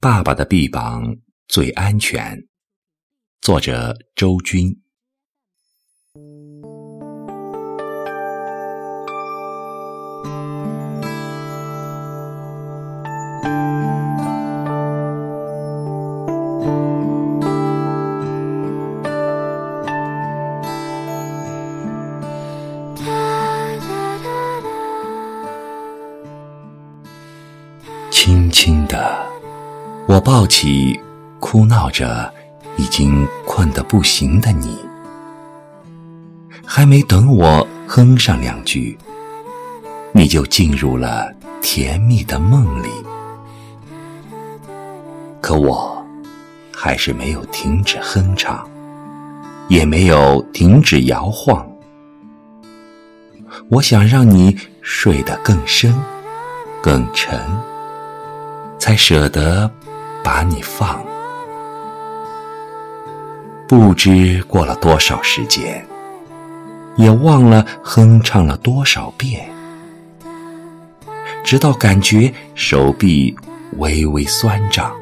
爸爸的臂膀最安全。作者：周军。轻轻的，我抱起哭闹着、已经困得不行的你，还没等我哼上两句，你就进入了甜蜜的梦里。可我还是没有停止哼唱，也没有停止摇晃。我想让你睡得更深、更沉。才舍得把你放，不知过了多少时间，也忘了哼唱了多少遍，直到感觉手臂微微酸胀，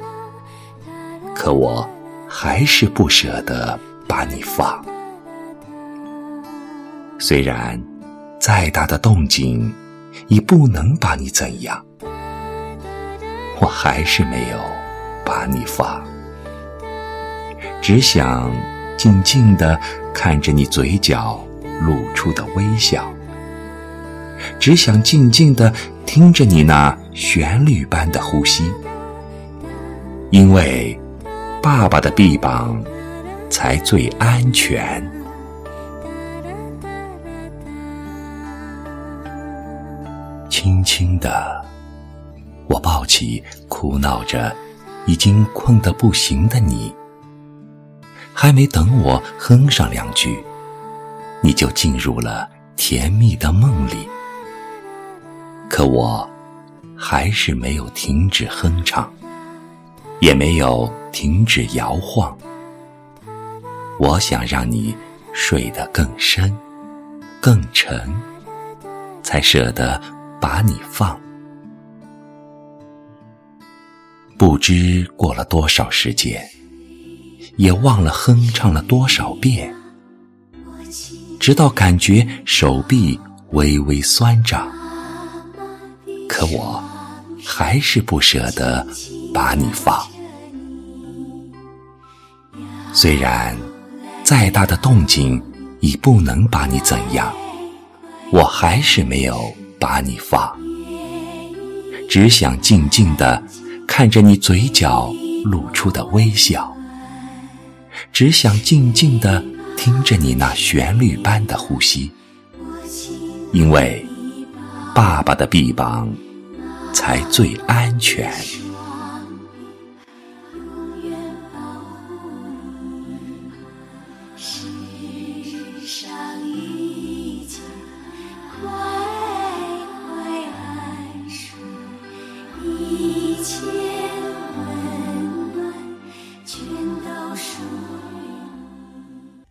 可我还是不舍得把你放。虽然再大的动静，已不能把你怎样。我还是没有把你放，只想静静地看着你嘴角露出的微笑，只想静静地听着你那旋律般的呼吸，因为爸爸的臂膀才最安全，轻轻的。我抱起哭闹着、已经困得不行的你，还没等我哼上两句，你就进入了甜蜜的梦里。可我还是没有停止哼唱，也没有停止摇晃。我想让你睡得更深、更沉，才舍得把你放。不知过了多少时间，也忘了哼唱了多少遍，直到感觉手臂微微酸胀，可我还是不舍得把你放。虽然再大的动静已不能把你怎样，我还是没有把你放，只想静静的。看着你嘴角露出的微笑，只想静静地听着你那旋律般的呼吸，因为爸爸的臂膀才最安全。世上一切，快快安睡。